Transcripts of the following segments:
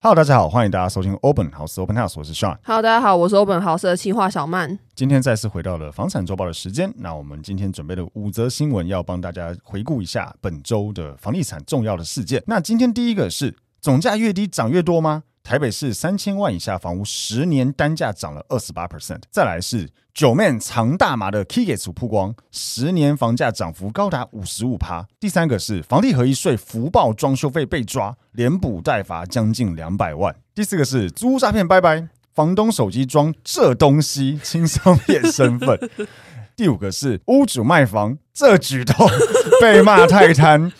Hello，大家好，欢迎大家收听 Open House Open House，我是 Sean。Hello，大家好，我是 Open House 的企划小曼。今天再次回到了房产周报的时间，那我们今天准备了五则新闻要帮大家回顾一下本周的房地产重要的事件。那今天第一个是总价越低涨越多吗？台北市三千万以下房屋十年单价涨了二十八 percent。再来是九面藏大麻的 K 给组曝光，十年房价涨幅高达五十五趴。第三个是房地合一税福报装修费被抓，连补带罚将近两百万。第四个是租屋诈骗拜拜，房东手机装这东西轻松变身份。第五个是屋主卖房这举动 被骂太贪。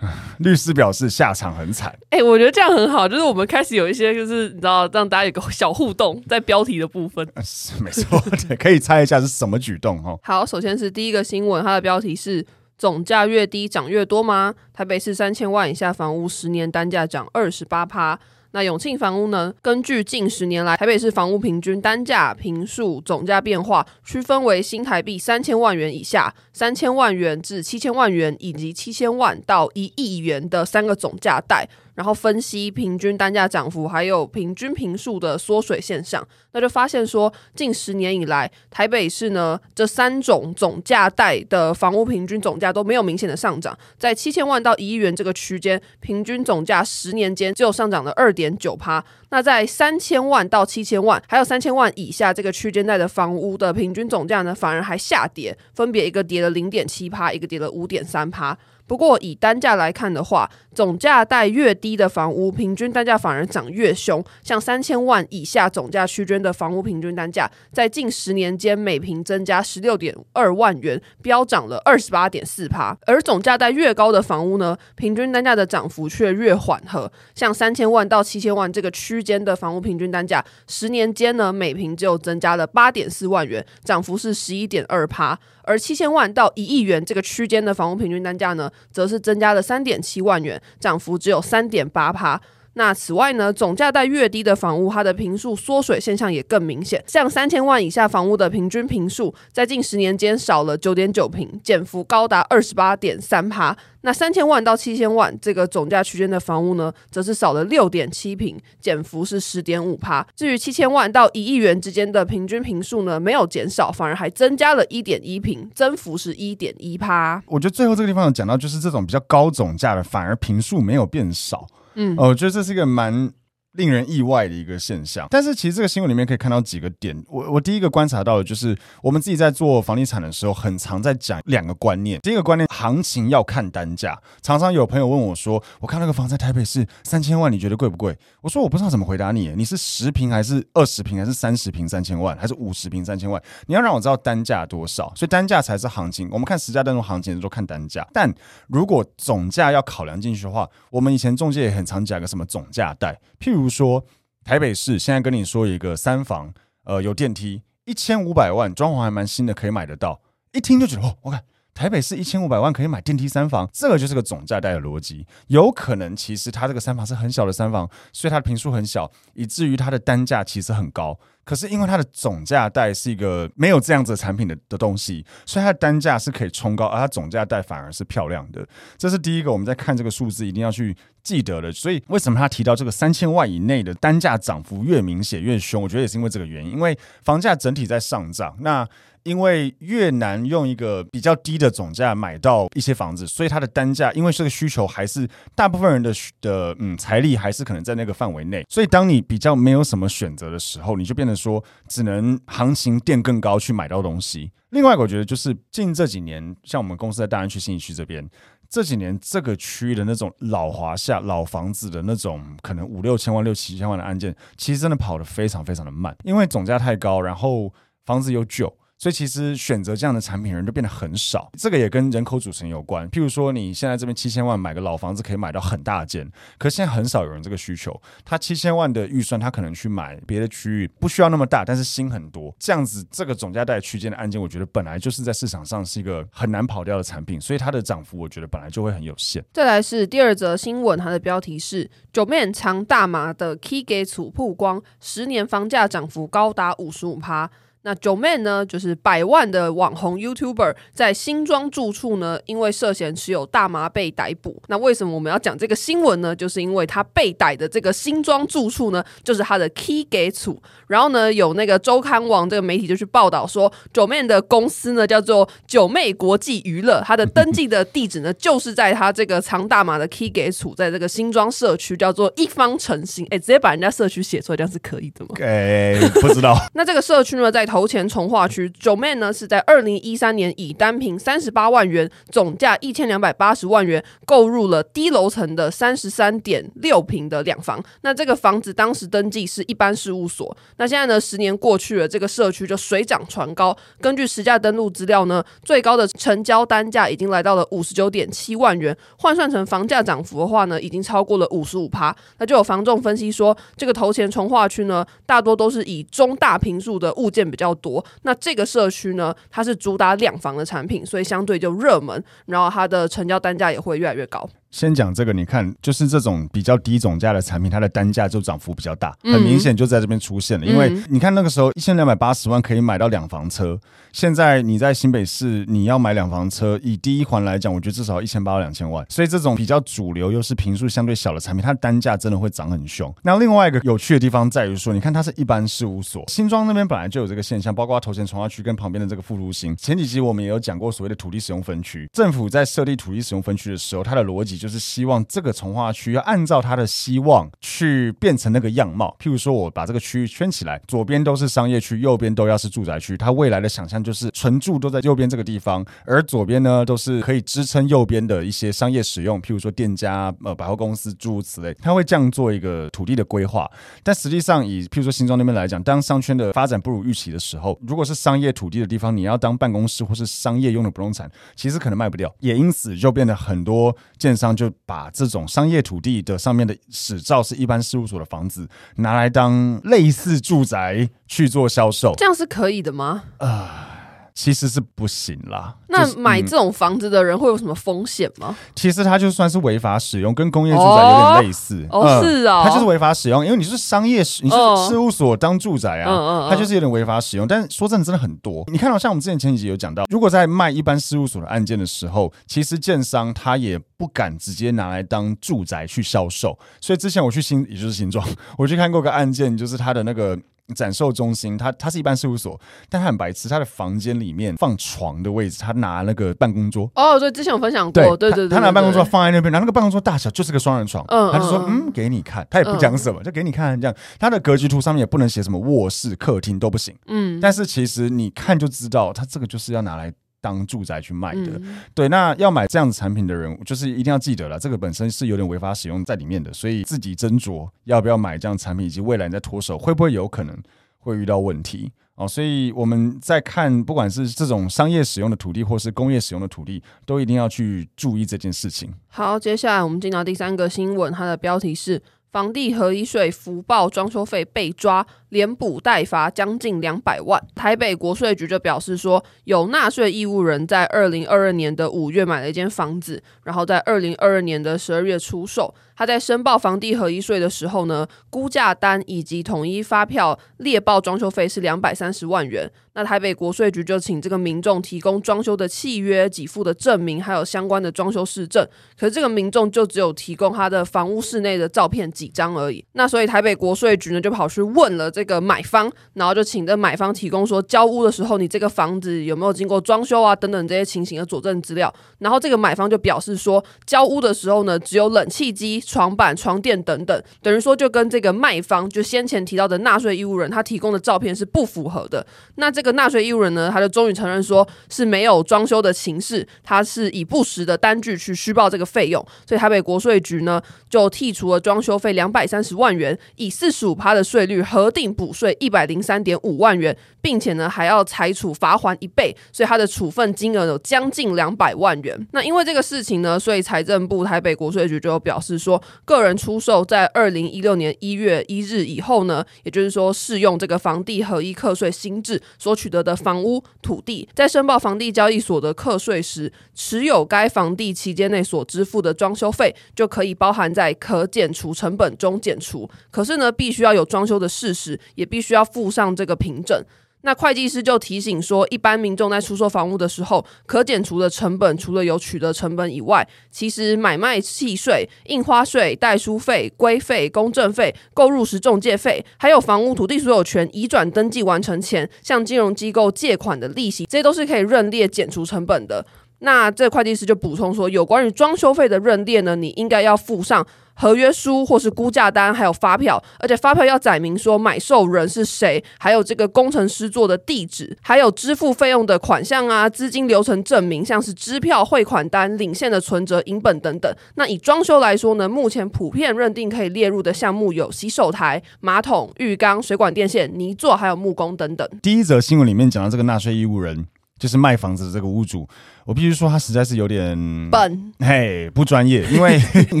律师表示下场很惨。哎、欸，我觉得这样很好，就是我们开始有一些，就是你知道，让大家有个小互动，在标题的部分。是没错，对，可以猜一下是什么举动哦。好，首先是第一个新闻，它的标题是“总价越低涨越多吗？台北市三千万以下房屋十年单价涨二十八趴。”那永庆房屋呢？根据近十年来台北市房屋平均单价、平数、总价变化，区分为新台币三千万元以下、三千万元至七千万元，以及七千万到一亿元的三个总价带。然后分析平均单价涨幅，还有平均坪数的缩水现象，那就发现说，近十年以来，台北市呢这三种总价带的房屋平均总价都没有明显的上涨，在七千万到一亿元这个区间，平均总价十年间只有上涨了二点九趴。那在三千万到七千万，还有三千万以下这个区间带的房屋的平均总价呢，反而还下跌，分别一个跌了零点七趴，一个跌了五点三趴。不过以单价来看的话，总价带越低的房屋，平均单价反而涨越凶。像三千万以下总价区间的房屋平均单价，在近十年间每平增加十六点二万元，飙涨了二十八点四趴。而总价带越高的房屋呢，平均单价的涨幅却越缓和。像三千万到七千万这个区间的房屋平均单价，十年间呢每平只有增加了八点四万元，涨幅是十一点二趴。而七千万到一亿元这个区间的房屋平均单价呢，则是增加了三点七万元，涨幅只有三点八趴。那此外呢，总价带越低的房屋，它的坪数缩水现象也更明显。像三千万以下房屋的平均坪数，在近十年间少了九点九平，减幅高达二十八点三趴。那三千万到七千万这个总价区间的房屋呢，则是少了六点七平，减幅是十点五趴。至于七千万到一亿元之间的平均坪数呢，没有减少，反而还增加了一点一平，增幅是一点一趴。我觉得最后这个地方有讲到，就是这种比较高总价的，反而坪数没有变少。嗯，我觉得这是一个蛮。令人意外的一个现象，但是其实这个新闻里面可以看到几个点。我我第一个观察到的就是，我们自己在做房地产的时候，很常在讲两个观念。第一个观念，行情要看单价。常常有朋友问我说：“我看那个房在台北市三千万，你觉得贵不贵？”我说：“我不知道怎么回答你。你是十平还是二十平，还是三十平三千万，还是五十平三千万？你要让我知道单价多少，所以单价才是行情。我们看实价登录行情的时候看单价，但如果总价要考量进去的话，我们以前中介也很常讲个什么总价带，譬如比如说。台北市现在跟你说一个三房，呃，有电梯，一千五百万，装潢还蛮新的，可以买得到。一听就觉得哦，我看台北市一千五百万可以买电梯三房，这个就是个总价贷的逻辑。有可能其实它这个三房是很小的三房，所以它的坪数很小，以至于它的单价其实很高。可是因为它的总价贷是一个没有这样子产品的的东西，所以它的单价是可以冲高，而它总价贷反而是漂亮的。这是第一个，我们在看这个数字一定要去记得的。所以为什么他提到这个三千万以内的单价涨幅越明显越凶？我觉得也是因为这个原因，因为房价整体在上涨。那因为越难用一个比较低的总价买到一些房子，所以它的单价，因为这个需求还是大部分人的的嗯财力还是可能在那个范围内，所以当你比较没有什么选择的时候，你就变得。说只能行情垫更高去买到东西。另外我觉得就是近这几年，像我们公司在大安区信义区这边。这几年这个区域的那种老华夏老房子的那种可能五六千万六七千万的案件，其实真的跑得非常非常的慢，因为总价太高，然后房子又旧。所以其实选择这样的产品的人就变得很少，这个也跟人口组成有关。譬如说，你现在这边七千万买个老房子可以买到很大间，可是现在很少有人这个需求。他七千万的预算，他可能去买别的区域，不需要那么大，但是新很多。这样子，这个总价带区间的案件，我觉得本来就是在市场上是一个很难跑掉的产品，所以它的涨幅，我觉得本来就会很有限。再来是第二则新闻，它的标题是“九面藏大麻的 K 给处曝光，十年房价涨幅高达五十五趴”。那 Joeman 呢，就是百万的网红 YouTuber，在新庄住处呢，因为涉嫌持有大麻被逮捕。那为什么我们要讲这个新闻呢？就是因为他被逮的这个新庄住处呢，就是他的 Key 给处。然后呢，有那个周刊网这个媒体就去报道说，Joeman 的公司呢叫做九妹国际娱乐，他的登记的地址呢就是在他这个藏大麻的 Key 给处，在这个新庄社区叫做一方诚心。哎，直接把人家社区写出来，这样是可以的吗？哎，不知道。那这个社区呢，在头前重化区，Joeman 呢是在二零一三年以单坪三十八万元，总价一千两百八十万元购入了低楼层的三十三点六平的两房。那这个房子当时登记是一般事务所。那现在呢，十年过去了，这个社区就水涨船高。根据实价登录资料呢，最高的成交单价已经来到了五十九点七万元，换算成房价涨幅的话呢，已经超过了五十五趴。那就有房仲分析说，这个头前重化区呢，大多都是以中大平数的物件比较较多。那这个社区呢，它是主打两房的产品，所以相对就热门，然后它的成交单价也会越来越高。先讲这个，你看，就是这种比较低总价的产品，它的单价就涨幅比较大，很明显就在这边出现了。嗯、因为你看那个时候一千两百八十万可以买到两房车，现在你在新北市你要买两房车，以第一环来讲，我觉得至少一千八到两千万。所以这种比较主流又是平数相对小的产品，它的单价真的会涨很凶。那另外一个有趣的地方在于说，你看它是一般事务所，新庄那边本来就有这个现象，包括头前从化区跟旁边的这个复都新。前几集我们也有讲过所谓的土地使用分区，政府在设立土地使用分区的时候，它的逻辑就是希望这个。从化区要按照他的希望去变成那个样貌，譬如说，我把这个区域圈起来，左边都是商业区，右边都要是住宅区。他未来的想象就是纯住都在右边这个地方，而左边呢都是可以支撑右边的一些商业使用，譬如说店家、呃百货公司诸如此类。他会这样做一个土地的规划，但实际上以譬如说新庄那边来讲，当商圈的发展不如预期的时候，如果是商业土地的地方，你要当办公室或是商业用的不动产，其实可能卖不掉，也因此就变得很多建商就把这种商业土地的上面的使照是一般事务所的房子，拿来当类似住宅去做销售，这样是可以的吗？啊、呃。其实是不行啦。那买这种房子的人会有什么风险吗？嗯、其实它就算是违法使用，跟工业住宅有点类似。哦，是啊、哦，它就是违法使用，因为你是商业，你是事务所当住宅啊，哦、它就是有点违法使用。但是说真的，真的很多。你看到像我们之前前几集有讲到，如果在卖一般事务所的案件的时候，其实建商他也不敢直接拿来当住宅去销售。所以之前我去新，也就是新庄，我去看过个案件，就是他的那个。展售中心，它它是一般事务所，但他很白痴，他的房间里面放床的位置，他拿那个办公桌。哦，对，之前有分享过，对对对，他拿办公桌放在那边，然后那个办公桌大小就是个双人床，嗯，他就说嗯，给你看，他也不讲什么，就给你看这样。他的格局图上面也不能写什么卧室、客厅都不行，嗯，但是其实你看就知道，他这个就是要拿来。当住宅去卖的，嗯、对，那要买这样子产品的人，就是一定要记得了，这个本身是有点违法使用在里面的，所以自己斟酌要不要买这样产品，以及未来你在脱手会不会有可能会遇到问题哦。所以我们在看，不管是这种商业使用的土地，或是工业使用的土地，都一定要去注意这件事情。好，接下来我们进到第三个新闻，它的标题是。房地合一税福报装修费被抓，连补带罚将近两百万。台北国税局就表示说，有纳税义务人在二零二二年的五月买了一间房子，然后在二零二二年的十二月出售。他在申报房地合一税的时候呢，估价单以及统一发票列报装修费是两百三十万元。那台北国税局就请这个民众提供装修的契约、给付的证明，还有相关的装修市证。可是这个民众就只有提供他的房屋室内的照片几张而已。那所以台北国税局呢就跑去问了这个买方，然后就请这买方提供说交屋的时候你这个房子有没有经过装修啊等等这些情形的佐证资料。然后这个买方就表示说交屋的时候呢只有冷气机、床板、床垫等等，等于说就跟这个卖方就先前提到的纳税义务人他提供的照片是不符合的。那这个纳税义务人呢，他就终于承认说是没有装修的形式，他是以不实的单据去虚报这个费用，所以台北国税局呢就剔除了装修费两百三十万元，以四十五趴的税率核定补税一百零三点五万元，并且呢还要裁处罚还一倍，所以他的处分金额有将近两百万元。那因为这个事情呢，所以财政部台北国税局就表示说，个人出售在二零一六年一月一日以后呢，也就是说适用这个房地合一课税新制所取得的房屋土地，在申报房地交易所得课税时，持有该房地期间内所支付的装修费就可以包含在可减除成本中减除。可是呢，必须要有装修的事实，也必须要附上这个凭证。那会计师就提醒说，一般民众在出售房屋的时候，可减除的成本除了有取得成本以外，其实买卖契税、印花税、代书费、规费、公证费、购入时中介费，还有房屋土地所有权移转登记完成前向金融机构借款的利息，这些都是可以认列减除成本的。那这会计师就补充说，有关于装修费的认列呢，你应该要附上。合约书或是估价单，还有发票，而且发票要载明说买受人是谁，还有这个工程师做的地址，还有支付费用的款项啊，资金流程证明，像是支票、汇款单、领现的存折、银本等等。那以装修来说呢，目前普遍认定可以列入的项目有洗手台、马桶、浴缸、水管电线、泥作，还有木工等等。第一则新闻里面讲到这个纳税义务人。就是卖房子的这个屋主，我必须说他实在是有点笨，嘿，不专业。因为 你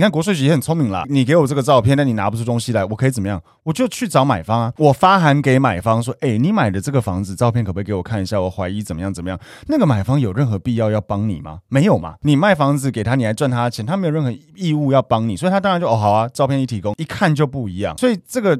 看国税局也很聪明啦，你给我这个照片，但你拿不出东西来，我可以怎么样？我就去找买方啊，我发函给买方说，哎，你买的这个房子照片可不可以给我看一下？我怀疑怎么样怎么样？那个买方有任何必要要帮你吗？没有嘛？你卖房子给他，你还赚他的钱，他没有任何义务要帮你，所以他当然就哦好啊，照片一提供，一看就不一样，所以这个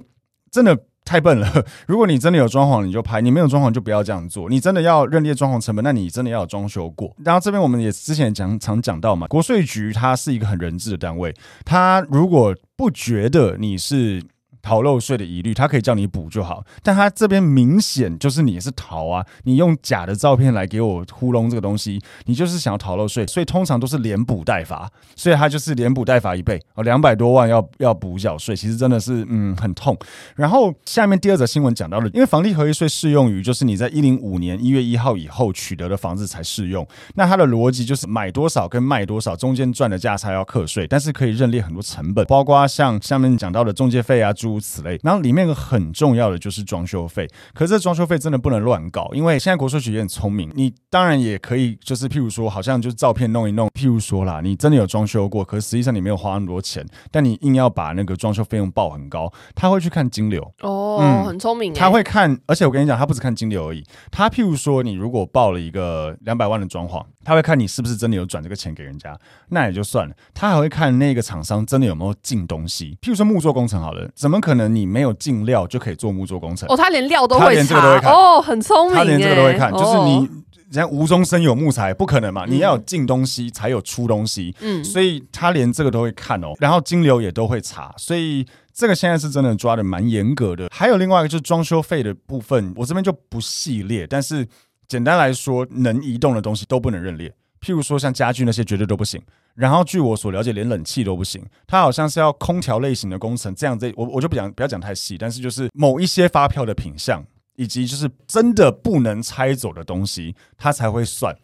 真的。太笨了！如果你真的有装潢，你就拍；你没有装潢，就不要这样做。你真的要认列装潢成本，那你真的要有装修过。然后这边我们也之前讲常讲到嘛，国税局它是一个很人质的单位，它如果不觉得你是。逃漏税的疑虑，他可以叫你补就好，但他这边明显就是你是逃啊！你用假的照片来给我糊弄这个东西，你就是想要逃漏税，所以通常都是连补带罚，所以他就是连补带罚一倍哦，两百多万要要补缴税，其实真的是嗯很痛。然后下面第二则新闻讲到了，因为房地合一税适用于就是你在一零五年一月一号以后取得的房子才适用，那它的逻辑就是买多少跟卖多少中间赚的价差要课税，但是可以认列很多成本，包括像下面讲到的中介费啊、租。如此类，然后里面个很重要的就是装修费，可是这装修费真的不能乱搞，因为现在国税局也很聪明，你当然也可以，就是譬如说，好像就是照片弄一弄，譬如说啦，你真的有装修过，可是实际上你没有花那么多钱，但你硬要把那个装修费用报很高，他会去看金流。哦，嗯、很聪明，他会看，而且我跟你讲，他不只看金流而已，他譬如说，你如果报了一个两百万的装潢。他会看你是不是真的有转这个钱给人家，那也就算了。他还会看那个厂商真的有没有进东西，譬如说木作工程好了，怎么可能你没有进料就可以做木作工程？哦，他连料都会查，他连这个都会看哦，很聪明。他连这个都会看，就是你人家无中生有木材，不可能嘛？你要有进东西才有出东西，嗯，所以他连这个都会看哦。然后金流也都会查，所以这个现在是真的抓的蛮严格的。还有另外一个就是装修费的部分，我这边就不细列，但是。简单来说，能移动的东西都不能认列，譬如说像家具那些绝对都不行。然后据我所了解，连冷气都不行。它好像是要空调类型的工程，这样子我我就不讲，不要讲太细。但是就是某一些发票的品项，以及就是真的不能拆走的东西，它才会算。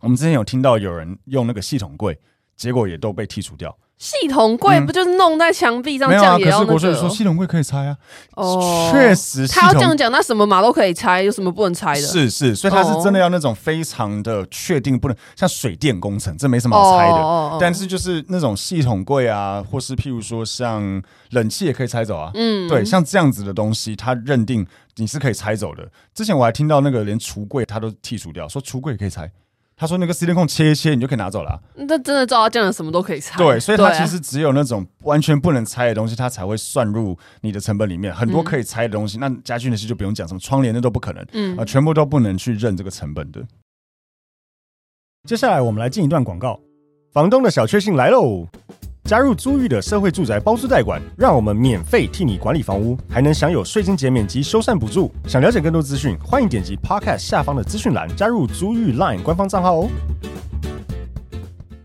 我们之前有听到有人用那个系统柜，结果也都被剔除掉。系统柜不就是弄在墙壁上？这样也要、那个？没有啊，可是国税说系统柜可以拆啊。哦，确实，他要这样讲，那什么码都可以拆，有什么不能拆的？是是，所以他是真的要那种非常的确定，不能像水电工程，这没什么好拆的。哦、但是就是那种系统柜啊，或是譬如说像冷气也可以拆走啊。嗯，对，像这样子的东西，他认定你是可以拆走的。之前我还听到那个连橱柜他都剔除掉，说橱柜也可以拆。他说那个 CD 控切一切，你就可以拿走了、啊。那真的照他这样的，什么都可以拆。对，所以他其实只有那种完全不能拆的东西，他才会算入你的成本里面。很多可以拆的东西，嗯、那家具那些就不用讲，什么窗帘那都不可能，嗯啊、呃，全部都不能去认这个成本的。接下来我们来进一段广告，房东的小确幸来喽。加入租玉的社会住宅包租代管，让我们免费替你管理房屋，还能享有税金减免及修缮补助。想了解更多资讯，欢迎点击 Podcast 下方的资讯栏，加入租玉 Line 官方账号哦。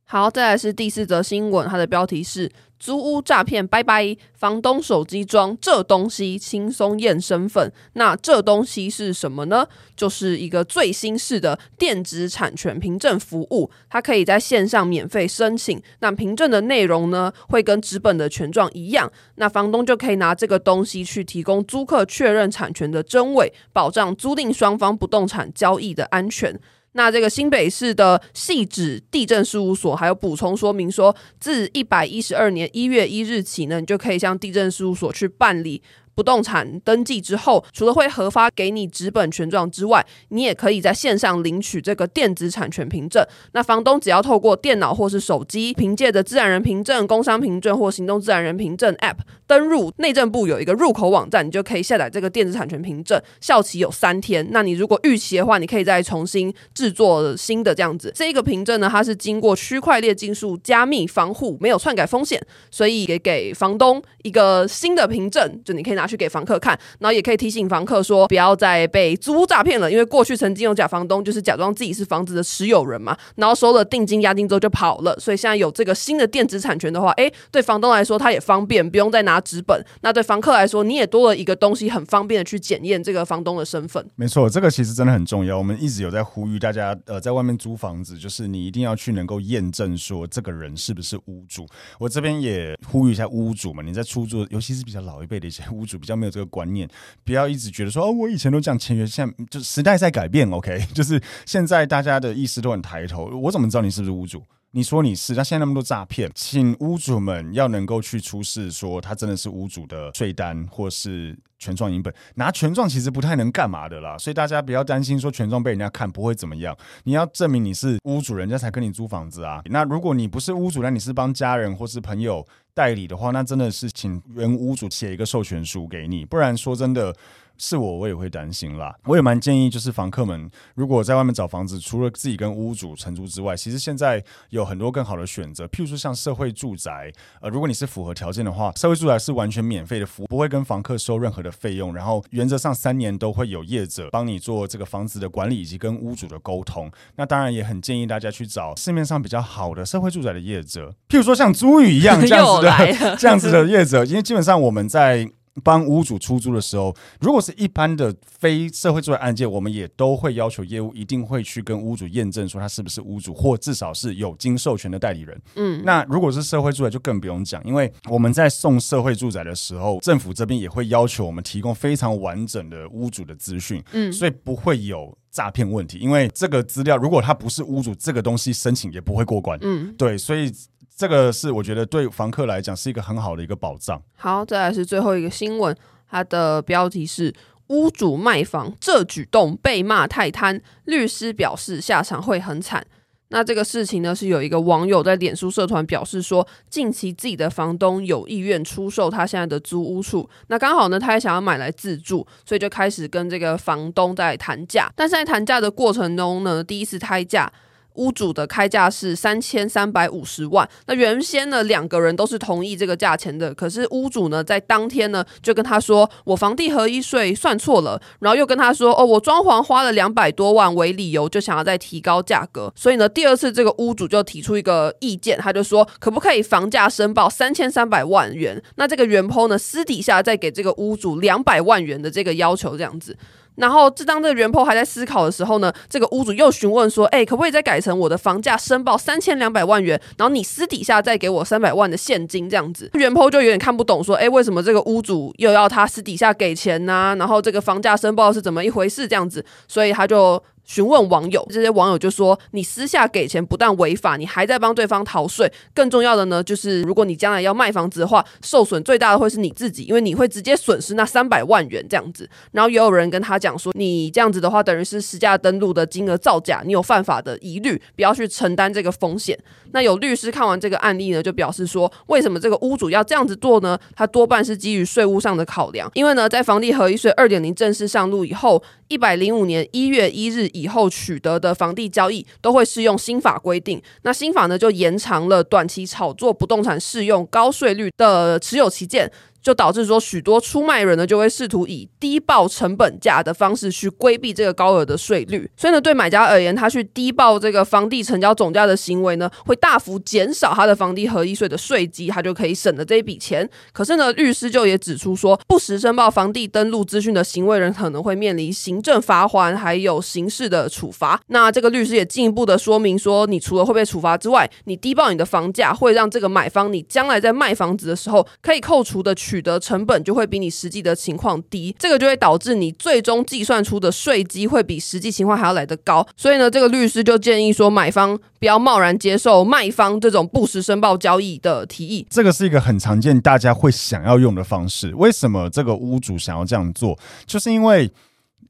好，再来是第四则新闻，它的标题是。租屋诈骗，拜拜！房东手机装这东西，轻松验身份。那这东西是什么呢？就是一个最新式的电子产权凭证服务，它可以在线上免费申请。那凭证的内容呢，会跟纸本的权状一样。那房东就可以拿这个东西去提供租客确认产权的真伪，保障租赁双方不动产交易的安全。那这个新北市的细指地震事务所还有补充说明说，自一百一十二年一月一日起呢，你就可以向地震事务所去办理。不动产登记之后，除了会核发给你纸本权状之外，你也可以在线上领取这个电子产权凭证。那房东只要透过电脑或是手机，凭借着自然人凭证、工商凭证或行动自然人凭证 App 登入内政部有一个入口网站，你就可以下载这个电子产权凭证，效期有三天。那你如果逾期的话，你可以再重新制作新的这样子。这个凭证呢，它是经过区块链技术加密防护，没有篡改风险，所以给给房东一个新的凭证，就你可以拿。去给房客看，然后也可以提醒房客说，不要再被租诈骗了。因为过去曾经有假房东，就是假装自己是房子的持有人嘛，然后收了定金押金之后就跑了。所以现在有这个新的电子产权的话，诶，对房东来说他也方便，不用再拿纸本。那对房客来说，你也多了一个东西，很方便的去检验这个房东的身份。没错，这个其实真的很重要。我们一直有在呼吁大家，呃，在外面租房子，就是你一定要去能够验证说这个人是不是屋主。我这边也呼吁一下屋主们，你在出租，尤其是比较老一辈的一些屋主。比较没有这个观念，不要一直觉得说哦，我以前都这样签约，现在就时代在改变，OK？就是现在大家的意思都很抬头，我怎么知道你是不是屋主？你说你是，那现在那么多诈骗，请屋主们要能够去出示说他真的是屋主的税单或是权状影本，拿权状其实不太能干嘛的啦，所以大家不要担心说权状被人家看不会怎么样，你要证明你是屋主，人家才跟你租房子啊。那如果你不是屋主，那你是帮家人或是朋友代理的话，那真的是请原屋主写一个授权书给你，不然说真的。是我，我也会担心啦。我也蛮建议，就是房客们如果在外面找房子，除了自己跟屋主承租之外，其实现在有很多更好的选择。譬如说像社会住宅，呃，如果你是符合条件的话，社会住宅是完全免费的服务，不会跟房客收任何的费用。然后原则上三年都会有业者帮你做这个房子的管理以及跟屋主的沟通。那当然也很建议大家去找市面上比较好的社会住宅的业者，譬如说像租宇一样 这样子的这样子的业者，因为基本上我们在。帮屋主出租的时候，如果是一般的非社会住宅案件，我们也都会要求业务一定会去跟屋主验证说他是不是屋主，或至少是有经授权的代理人。嗯，那如果是社会住宅就更不用讲，因为我们在送社会住宅的时候，政府这边也会要求我们提供非常完整的屋主的资讯。嗯，所以不会有诈骗问题，因为这个资料如果他不是屋主，这个东西申请也不会过关。嗯，对，所以。这个是我觉得对房客来讲是一个很好的一个保障。好，再来是最后一个新闻，它的标题是“屋主卖房这举动被骂太贪，律师表示下场会很惨”。那这个事情呢，是有一个网友在脸书社团表示说，近期自己的房东有意愿出售他现在的租屋处，那刚好呢，他也想要买来自住，所以就开始跟这个房东在谈价。但是在谈价的过程中呢，第一次开价。屋主的开价是三千三百五十万，那原先呢，两个人都是同意这个价钱的，可是屋主呢在当天呢就跟他说，我房地合一税算错了，然后又跟他说哦，我装潢花了两百多万为理由，就想要再提高价格，所以呢第二次这个屋主就提出一个意见，他就说可不可以房价申报三千三百万元？那这个原 p 呢私底下再给这个屋主两百万元的这个要求，这样子。然后，这当这个原 PO 还在思考的时候呢，这个屋主又询问说：“哎，可不可以再改成我的房价申报三千两百万元，然后你私底下再给我三百万的现金这样子？”原 PO 就有点看不懂，说：“哎，为什么这个屋主又要他私底下给钱呢？然后这个房价申报是怎么一回事？这样子，所以他就。”询问网友，这些网友就说：“你私下给钱不但违法，你还在帮对方逃税。更重要的呢，就是如果你将来要卖房子的话，受损最大的会是你自己，因为你会直接损失那三百万元这样子。”然后也有人跟他讲说：“你这样子的话，等于是实价登录的金额造假，你有犯法的疑虑，不要去承担这个风险。”那有律师看完这个案例呢，就表示说：“为什么这个屋主要这样子做呢？他多半是基于税务上的考量，因为呢，在房地合一税二点零正式上路以后，一百零五年一月一日。”以后取得的房地交易都会适用新法规定，那新法呢就延长了短期炒作不动产适用高税率的持有期限。就导致说，许多出卖人呢，就会试图以低报成本价的方式去规避这个高额的税率。所以呢，对买家而言，他去低报这个房地成交总价的行为呢，会大幅减少他的房地合一税的税基，他就可以省了这一笔钱。可是呢，律师就也指出说，不实申报房地登录资讯的行为人可能会面临行政罚锾，还有刑事的处罚。那这个律师也进一步的说明说，你除了会被处罚之外，你低报你的房价，会让这个买方你将来在卖房子的时候可以扣除的取。取得成本就会比你实际的情况低，这个就会导致你最终计算出的税基会比实际情况还要来得高。所以呢，这个律师就建议说，买方不要贸然接受卖方这种不实申报交易的提议。这个是一个很常见，大家会想要用的方式。为什么这个屋主想要这样做？就是因为。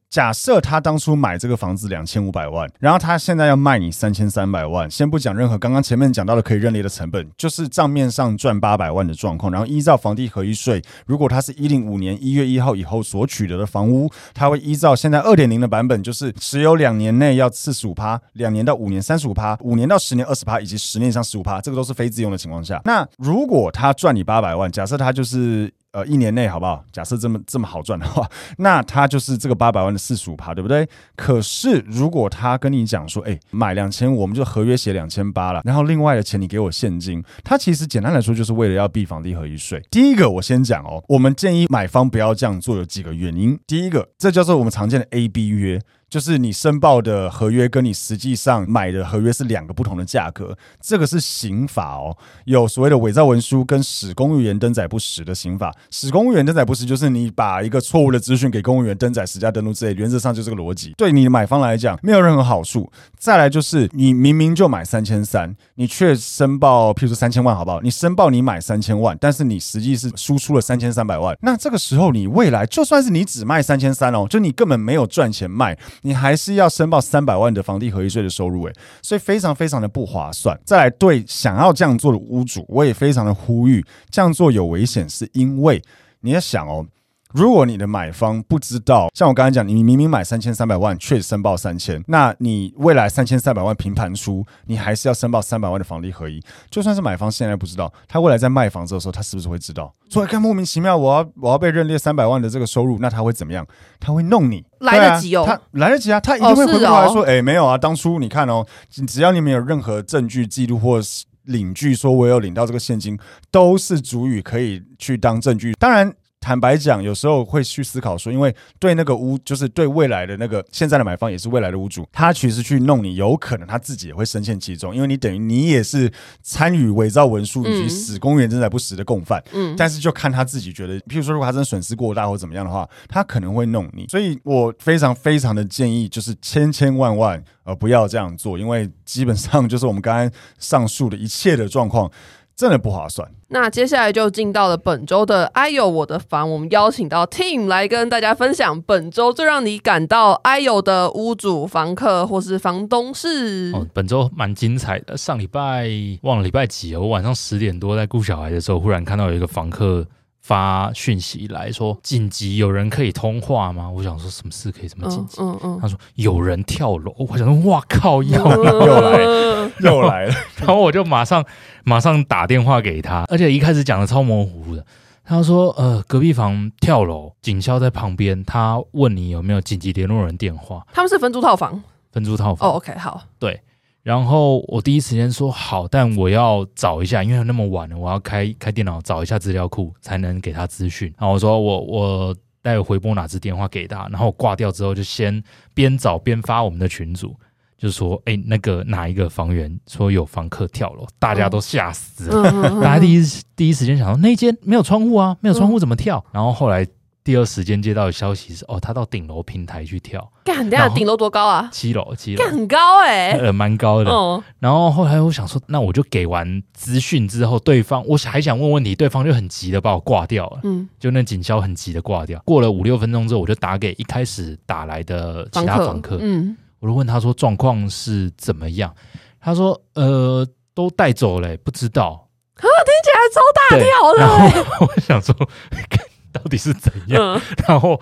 假设他当初买这个房子两千五百万，然后他现在要卖你三千三百万，先不讲任何刚刚前面讲到的可以认列的成本，就是账面上赚八百万的状况。然后依照房地合一税，如果他是一零五年一月一号以后所取得的房屋，他会依照现在二点零的版本，就是持有两年内要四十五趴，两年到五年三十五趴，五年到十年二十趴，以及十年以上十五趴，这个都是非自用的情况下。那如果他赚你八百万，假设他就是。呃，一年内好不好？假设这么这么好赚的话，那他就是这个八百万的四十五趴，对不对？可是如果他跟你讲说，哎，买两千，我们就合约写两千八了，然后另外的钱你给我现金，他其实简单来说就是为了要避房地合一税。第一个，我先讲哦，我们建议买方不要这样做，有几个原因。第一个，这叫做我们常见的 A B 约。就是你申报的合约跟你实际上买的合约是两个不同的价格，这个是刑法哦。有所谓的伪造文书跟使公务员登载不实的刑法。使公务员登载不实就是你把一个错误的资讯给公务员登载实价登录之类，原则上就这个逻辑。对你买方来讲没有任何好处。再来就是你明明就买三千三，你却申报，譬如说三千万，好不好？你申报你买三千万，但是你实际是输出了三千三百万。那这个时候你未来就算是你只卖三千三哦，就你根本没有赚钱卖。你还是要申报三百万的房地合一税的收入，诶，所以非常非常的不划算。再来，对想要这样做的屋主，我也非常的呼吁，这样做有危险，是因为你要想哦。如果你的买方不知道，像我刚才讲，你明明买三千三百万，却申报三千，那你未来三千三百万平盘出，你还是要申报三百万的房地合一。就算是买方现在不知道，他未来在卖房子的时候，他是不是会知道？所以看莫名其妙，我要我要被认列三百万的这个收入，那他会怎么样？他会弄你，来得及哦，他来得及啊，他一定会回过来说，哎，没有啊，当初你看哦，只要你没有任何证据记录或领据说我有领到这个现金，都是足以可以去当证据。当然。坦白讲，有时候会去思考说，因为对那个屋，就是对未来的那个现在的买方，也是未来的屋主，他其实去弄你，有可能他自己也会深陷其中，因为你等于你也是参与伪造文书以及死公务员登载不实的共犯。嗯，但是就看他自己觉得，譬如说，如果他真的损失过大或怎么样的话，他可能会弄你。所以我非常非常的建议，就是千千万万呃不要这样做，因为基本上就是我们刚刚上述的一切的状况。真的不划算。那接下来就进到了本周的“哎呦我的房”，我们邀请到 Tim 来跟大家分享本周最让你感到“哎呦”的屋主、房客或是房东是。哦，本周蛮精彩的。上礼拜忘了礼拜几了，我晚上十点多在顾小孩的时候，忽然看到有一个房客。发讯息来说紧急，有人可以通话吗？我想说什么事可以这么紧急？嗯嗯嗯、他说有人跳楼，我想说哇靠，又来又来 又来了，然后我就马上马上打电话给他，而且一开始讲的超模糊的。他说呃隔壁房跳楼，警消在旁边，他问你有没有紧急联络人电话？他们是分租套房，分租套房。哦，OK，好，对。然后我第一时间说好，但我要找一下，因为那么晚了，我要开开电脑找一下资料库，才能给他资讯。然后我说我我待会回拨哪支电话给他，然后挂掉之后就先边找边发我们的群组，就说哎那个哪一个房源说有房客跳楼，大家都吓死了，大家第一第一时间想到那间没有窗户啊，没有窗户怎么跳？然后后来。第二时间接到的消息是，哦，他到顶楼平台去跳。干，等下顶楼多高啊？七楼，七楼，很高哎、欸，呃，蛮高的。哦、然后后来我想说，那我就给完资讯之后，对方我还想问问题，对方就很急的把我挂掉了。嗯，就那警消很急的挂掉。过了五六分钟之后，我就打给一开始打来的其他房客。嗯，我就问他说状况是怎么样？他说，呃，都带走了、欸，不知道。啊，听起来超大条的。然后我想说，到底是怎样？嗯、然后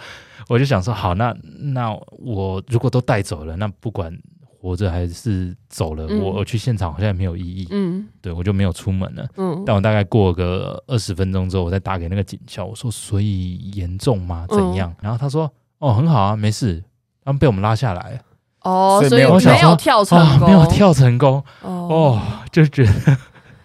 我就想说，好，那那我如果都带走了，那不管活着还是走了，嗯、我我去现场好像也没有意义。嗯，对，我就没有出门了。嗯，但我大概过个二十分钟之后，我再打给那个警校，我说，所以严重吗？怎样？嗯、然后他说，哦，很好啊，没事。他们被我们拉下来。哦，所以没有，所以没有跳成功，哦，没有跳成功。哦，哦，就觉得。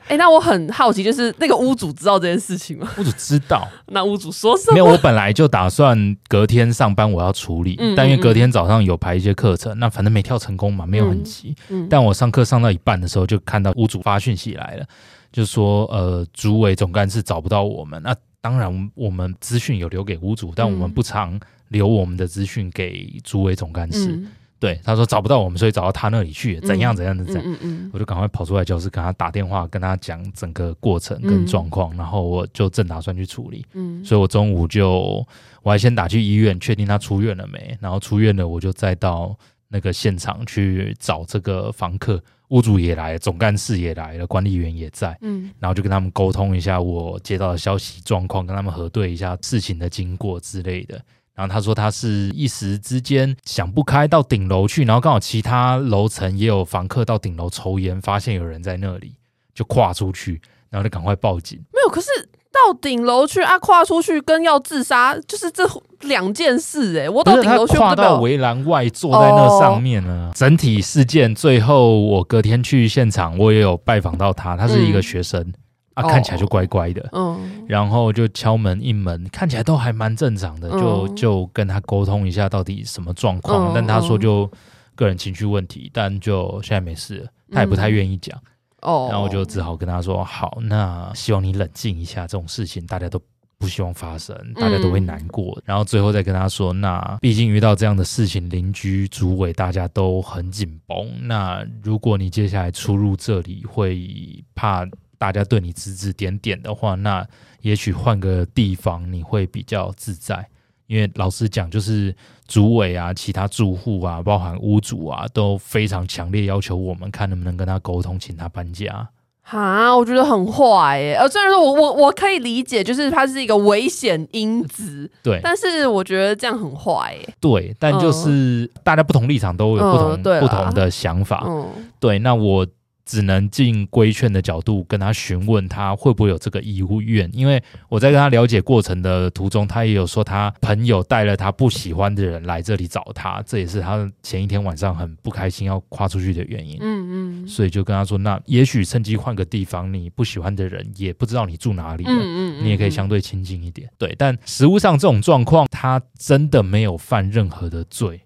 哎、欸，那我很好奇，就是那个屋主知道这件事情吗？屋主知道。那屋主说什么？没有，我本来就打算隔天上班我要处理，嗯嗯嗯，但因为隔天早上有排一些课程，那反正没跳成功嘛，没有很急。嗯嗯，但我上课上到一半的时候，就看到屋主发讯息来了，就说呃，主委总干事找不到我们。那当然，我们资讯有留给屋主，但我们不常留我们的资讯给主委总干事。嗯对，他说找不到我们，所以找到他那里去，怎样怎样的怎样，嗯嗯嗯、我就赶快跑出来教室跟他打电话，跟他讲整个过程跟状况，嗯、然后我就正打算去处理，嗯、所以我中午就我还先打去医院确定他出院了没，然后出院了我就再到那个现场去找这个房客，屋主也来，总干事也来了，管理员也在，嗯、然后就跟他们沟通一下我接到的消息状况，跟他们核对一下事情的经过之类的。然后他说他是一时之间想不开，到顶楼去，然后刚好其他楼层也有房客到顶楼抽烟，发现有人在那里，就跨出去，然后就赶快报警。没有，可是到顶楼去啊，跨出去跟要自杀就是这两件事哎、欸。我到顶楼去，跨到围栏外坐在那上面呢。哦、整体事件最后，我隔天去现场，我也有拜访到他，他是一个学生。嗯啊，看起来就乖乖的，嗯，然后就敲门应门，看起来都还蛮正常的，就就跟他沟通一下到底什么状况，但他说就个人情绪问题，但就现在没事了，他也不太愿意讲，哦，然后我就只好跟他说，好，那希望你冷静一下，这种事情大家都不希望发生，大家都会难过，然后最后再跟他说，那毕竟遇到这样的事情，邻居、主委大家都很紧绷，那如果你接下来出入这里，会怕。大家对你指指点点的话，那也许换个地方你会比较自在。因为老实讲，就是主委啊、其他住户啊、包含屋主啊，都非常强烈要求我们看能不能跟他沟通，请他搬家。哈，我觉得很坏耶。呃，虽然说我我我可以理解，就是它是一个危险因子，对，但是我觉得这样很坏耶。对，但就是大家不同立场都有不同、嗯、不同的想法。嗯，对，那我。只能进规劝的角度跟他询问，他会不会有这个意愿？因为我在跟他了解过程的途中，他也有说他朋友带了他不喜欢的人来这里找他，这也是他前一天晚上很不开心要跨出去的原因。嗯嗯，所以就跟他说，那也许趁机换个地方，你不喜欢的人也不知道你住哪里了，嗯嗯嗯，你也可以相对亲近一点。对，但实物上这种状况，他真的没有犯任何的罪。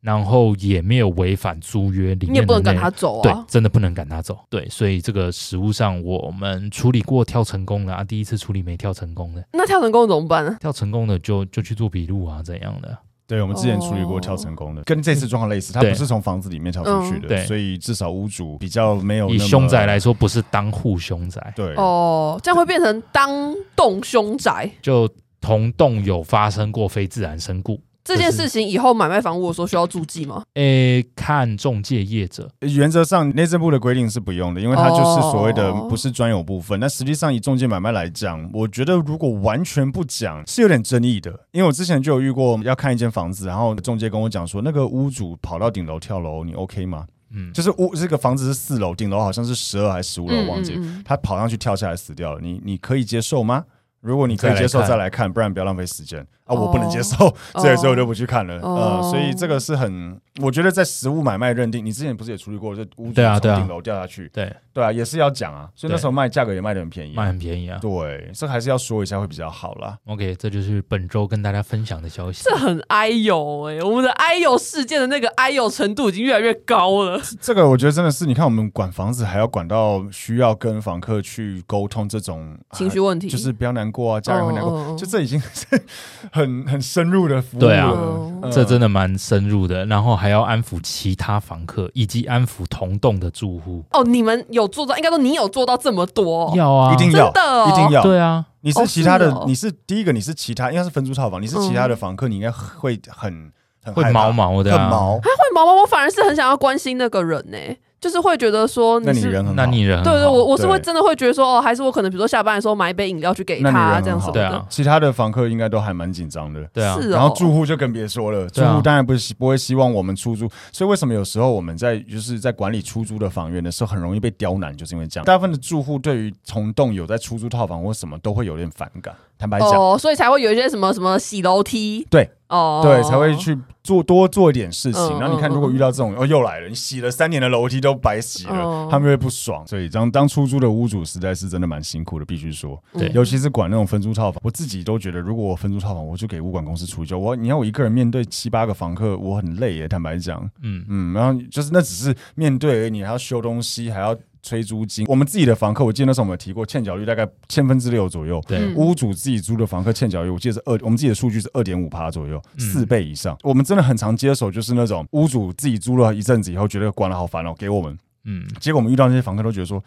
然后也没有违反租约里面的，你也不能赶他走啊。对，真的不能赶他走。对，所以这个实物上我们处理过跳成功的啊，第一次处理没跳成功的，那跳成功怎么办呢？跳成功的就就去做笔录啊，怎样的？对，我们之前处理过跳成功的，哦、跟这次状况类似，他不是从房子里面跳出去的，对，所以至少屋主比较没有。以凶宅来说，不是当户凶宅。对，哦，这样会变成当栋凶宅，就同栋有发生过非自然身故。这件事情以后买卖房屋的时候需要注记吗？诶，看中介业者，原则上内政部的规定是不用的，因为它就是所谓的不是专有部分。那、哦、实际上以中介买卖来讲，我觉得如果完全不讲是有点争议的，因为我之前就有遇过要看一间房子，然后中介跟我讲说，那个屋主跑到顶楼跳楼，你 OK 吗？嗯，就是屋这个房子是四楼，顶楼好像是十二还是十五楼，忘记、嗯、他跑上去跳下来死掉了，你你可以接受吗？如果你可以接受，再来看，不然不要浪费时间啊！我不能接受，所以所以我就不去看了。呃，所以这个是很，我觉得在实物买卖认定，你之前不是也处理过，这屋主从顶楼掉下去，对对啊，也是要讲啊。所以那时候卖价格也卖的很便宜，卖很便宜啊。对，这还是要说一下会比较好啦。OK，这就是本周跟大家分享的消息。这很哎呦哎，我们的哎呦事件的那个哎呦程度已经越来越高了。这个我觉得真的是，你看我们管房子还要管到需要跟房客去沟通这种情绪问题，就是比较难。难过啊，家人会难过，哦哦哦。就这已经是 很很深入的服务了。对啊嗯。这真的蛮深入的，然后还要安抚其他房客，以及安抚同栋的住户。哦，你们有做到，应该说你有做到这么多，要啊，一定要，的哦。一定要。对啊，你是其他的，哦是哦。你是第一个，你是其他，应该是分租套房，你是其他的房客，你应该会很很会毛毛的、啊，很毛。他会毛毛，我反而是很想要关心那个人呢、就是会觉得说那你是人很好，那你人对对，我我是会真的会觉得说，哦，还是我可能比如说下班的时候买一杯饮料去给他这样什么的。对啊。其他的房客应该都还蛮紧张的。对啊，然后住户就更别说了，住户当然不希不会希望我们出租，所以为什么有时候我们在就是在管理出租的房源的时候，很容易被刁难，就是因为这样。大部分的住户对于从栋有在出租套房或什么都会有点反感，坦白讲，哦，所以才会有一些什么什么洗楼梯，对哦，对，才会去做多做一点事情。嗯然后你看，嗯如果遇到这种哦又来了，你洗了三年的楼梯都白洗了，嗯他们会不爽。所以当当出租的屋主实在是真的蛮辛苦的，必须说。对尤其是管那种分租套房，我自己都觉得，如果我分租套房，我就给物管公司出就我，你要我一个人面对七八个房客，我很累耶。坦白讲，嗯，嗯，然后就是那只是面对而已，你还要修东西，还要催租金。我们自己的房客，我记得那时候我们有提过，欠缴率大概千分之六左右。对，嗯屋主自己租的房客欠缴率，我记得是二，我们自己的数据是二点五趴左右，嗯四倍以上。我们真的很常接手，就是那种屋主自己租了一阵子以后，觉得管了好烦哦，给我们。嗯，结果我们遇到那些房客都觉得说，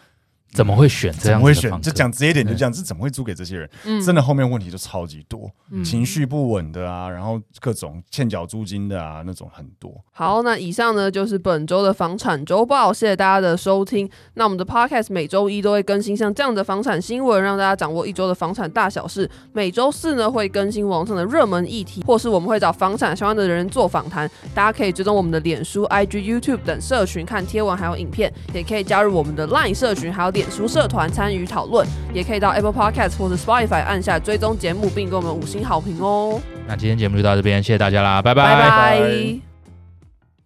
怎么会选这样怎么会选？就讲直接点，就这样，这怎么会租给这些人？嗯真的后面问题就超级多，嗯情绪不稳的啊，然后各种欠缴租金的啊，那种很多。好，那以上呢就是本周的房产周报，谢谢大家的收听。那我们的 podcast 每周一都会更新像这样的房产新闻，让大家掌握一周的房产大小事。每周四呢会更新网上的热门议题，或是我们会找房产相关的人做访谈。大家可以追踪我们的脸书、IG、YouTube 等社群看贴文还有影片，也可以加入我们的 Line 社群还有脸书社团参与讨论，也可以到 Apple Podcast 或者 Spotify 按下追踪节目，并给我们五星好评哦。那今天节目就到这边，谢谢大家啦，拜拜拜拜